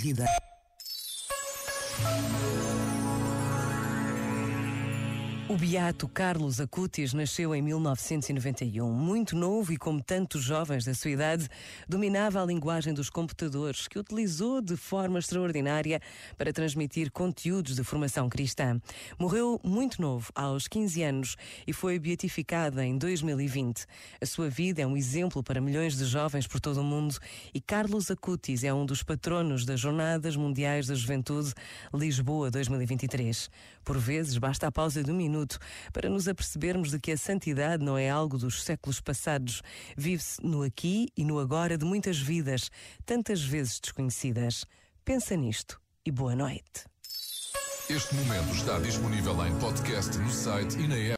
vida. O beato Carlos Acutis nasceu em 1991. Muito novo e, como tantos jovens da sua idade, dominava a linguagem dos computadores, que utilizou de forma extraordinária para transmitir conteúdos de formação cristã. Morreu muito novo, aos 15 anos, e foi beatificado em 2020. A sua vida é um exemplo para milhões de jovens por todo o mundo e Carlos Acutis é um dos patronos das Jornadas Mundiais da Juventude Lisboa 2023. Por vezes, basta a pausa de um minuto minuto para nos apercebermos de que a santidade não é algo dos séculos passados. Vive-se no aqui e no agora de muitas vidas, tantas vezes desconhecidas. Pensa nisto e boa noite. Este momento está disponível em podcast no site e na app.